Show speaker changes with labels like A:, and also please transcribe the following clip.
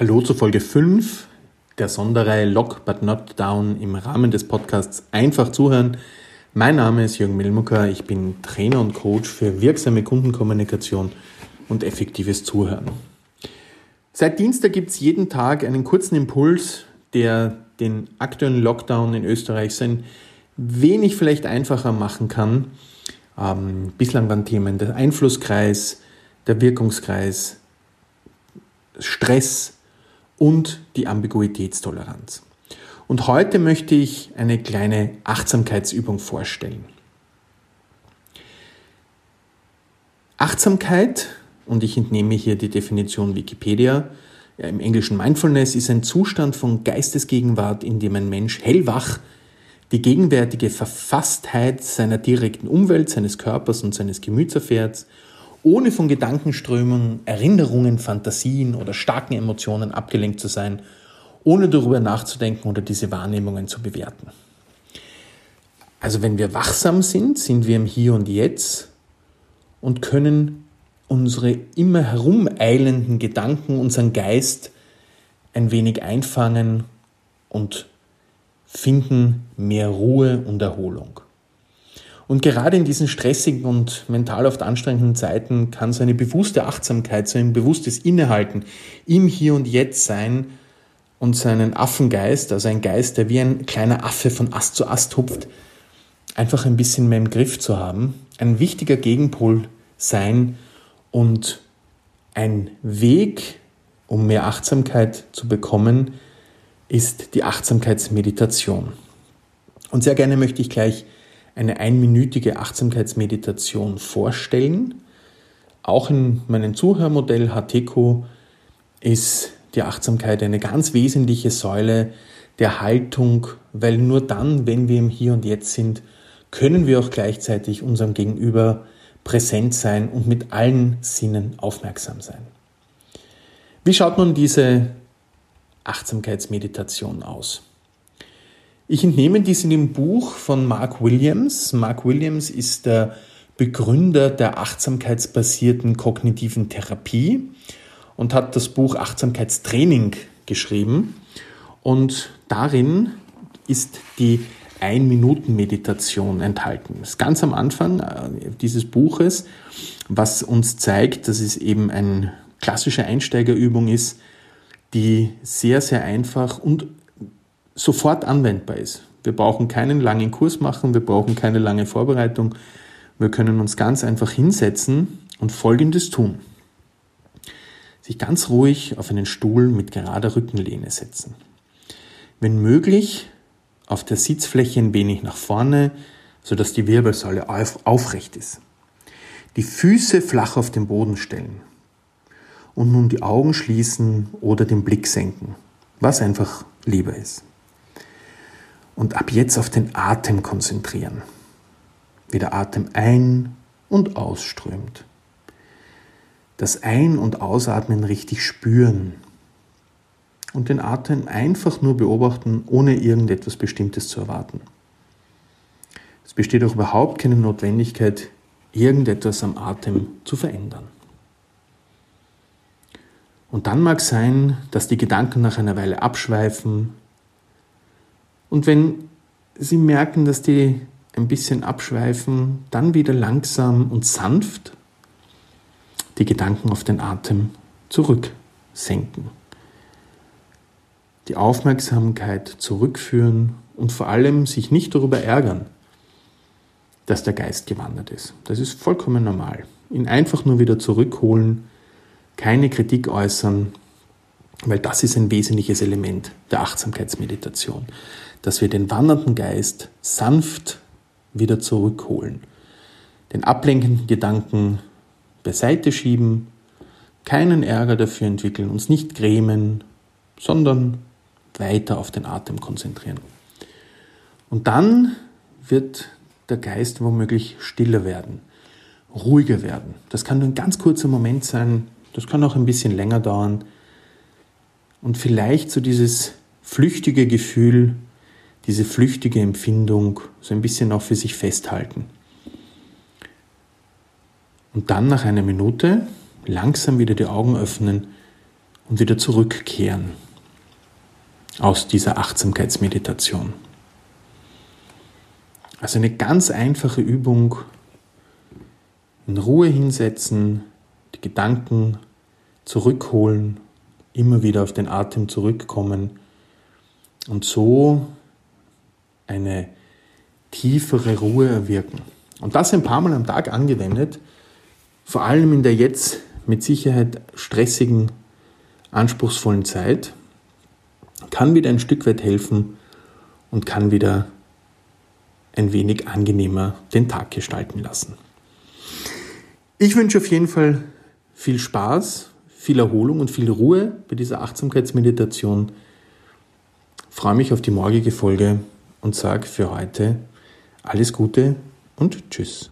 A: Hallo zu Folge 5 der Sonderreihe Lock but Not Down im Rahmen des Podcasts Einfach zuhören. Mein Name ist Jürgen Milmucker, ich bin Trainer und Coach für wirksame Kundenkommunikation und effektives Zuhören. Seit Dienstag gibt es jeden Tag einen kurzen Impuls, der den aktuellen Lockdown in Österreich sein wenig vielleicht einfacher machen kann. Ähm, bislang waren Themen der Einflusskreis, der Wirkungskreis, Stress, und die Ambiguitätstoleranz. Und heute möchte ich eine kleine Achtsamkeitsübung vorstellen. Achtsamkeit, und ich entnehme hier die Definition Wikipedia, ja, im Englischen Mindfulness ist ein Zustand von Geistesgegenwart, in dem ein Mensch hellwach die gegenwärtige Verfasstheit seiner direkten Umwelt, seines Körpers und seines Gemüts erfährt ohne von Gedankenströmen, Erinnerungen, Fantasien oder starken Emotionen abgelenkt zu sein, ohne darüber nachzudenken oder diese Wahrnehmungen zu bewerten. Also wenn wir wachsam sind, sind wir im Hier und Jetzt und können unsere immer herumeilenden Gedanken, unseren Geist ein wenig einfangen und finden mehr Ruhe und Erholung. Und gerade in diesen stressigen und mental oft anstrengenden Zeiten kann so eine bewusste Achtsamkeit, so ein bewusstes Innehalten im Hier und Jetzt sein und seinen Affengeist, also ein Geist, der wie ein kleiner Affe von Ast zu Ast hupft, einfach ein bisschen mehr im Griff zu haben, ein wichtiger Gegenpol sein und ein Weg, um mehr Achtsamkeit zu bekommen, ist die Achtsamkeitsmeditation. Und sehr gerne möchte ich gleich eine einminütige Achtsamkeitsmeditation vorstellen. Auch in meinem Zuhörmodell Hateco ist die Achtsamkeit eine ganz wesentliche Säule der Haltung, weil nur dann, wenn wir im Hier und Jetzt sind, können wir auch gleichzeitig unserem Gegenüber präsent sein und mit allen Sinnen aufmerksam sein. Wie schaut nun diese Achtsamkeitsmeditation aus? Ich entnehme dies in dem Buch von Mark Williams. Mark Williams ist der Begründer der achtsamkeitsbasierten kognitiven Therapie und hat das Buch Achtsamkeitstraining geschrieben. Und darin ist die Ein-Minuten-Meditation enthalten. Das ist ganz am Anfang äh, dieses Buches, was uns zeigt, dass es eben eine klassische Einsteigerübung ist, die sehr, sehr einfach und sofort anwendbar ist. Wir brauchen keinen langen Kurs machen, wir brauchen keine lange Vorbereitung. Wir können uns ganz einfach hinsetzen und Folgendes tun. Sich ganz ruhig auf einen Stuhl mit gerader Rückenlehne setzen. Wenn möglich, auf der Sitzfläche ein wenig nach vorne, sodass die Wirbelsäule aufrecht ist. Die Füße flach auf den Boden stellen. Und nun die Augen schließen oder den Blick senken, was einfach lieber ist und ab jetzt auf den Atem konzentrieren. Wie der Atem ein- und ausströmt. Das Ein- und Ausatmen richtig spüren. Und den Atem einfach nur beobachten, ohne irgendetwas Bestimmtes zu erwarten. Es besteht auch überhaupt keine Notwendigkeit, irgendetwas am Atem zu verändern. Und dann mag sein, dass die Gedanken nach einer Weile abschweifen, und wenn Sie merken, dass die ein bisschen abschweifen, dann wieder langsam und sanft die Gedanken auf den Atem zurücksenken. Die Aufmerksamkeit zurückführen und vor allem sich nicht darüber ärgern, dass der Geist gewandert ist. Das ist vollkommen normal. Ihn einfach nur wieder zurückholen, keine Kritik äußern, weil das ist ein wesentliches Element der Achtsamkeitsmeditation dass wir den wandernden Geist sanft wieder zurückholen, den ablenkenden Gedanken beiseite schieben, keinen Ärger dafür entwickeln, uns nicht grämen, sondern weiter auf den Atem konzentrieren. Und dann wird der Geist womöglich stiller werden, ruhiger werden. Das kann nur ein ganz kurzer Moment sein, das kann auch ein bisschen länger dauern. Und vielleicht so dieses flüchtige Gefühl, diese flüchtige Empfindung so ein bisschen auch für sich festhalten. Und dann nach einer Minute langsam wieder die Augen öffnen und wieder zurückkehren aus dieser Achtsamkeitsmeditation. Also eine ganz einfache Übung, in Ruhe hinsetzen, die Gedanken zurückholen, immer wieder auf den Atem zurückkommen und so eine tiefere Ruhe erwirken. Und das ein paar Mal am Tag angewendet, vor allem in der jetzt mit Sicherheit stressigen, anspruchsvollen Zeit, kann wieder ein Stück weit helfen und kann wieder ein wenig angenehmer den Tag gestalten lassen. Ich wünsche auf jeden Fall viel Spaß, viel Erholung und viel Ruhe bei dieser Achtsamkeitsmeditation. freue mich auf die morgige Folge und sage für heute alles Gute und Tschüss.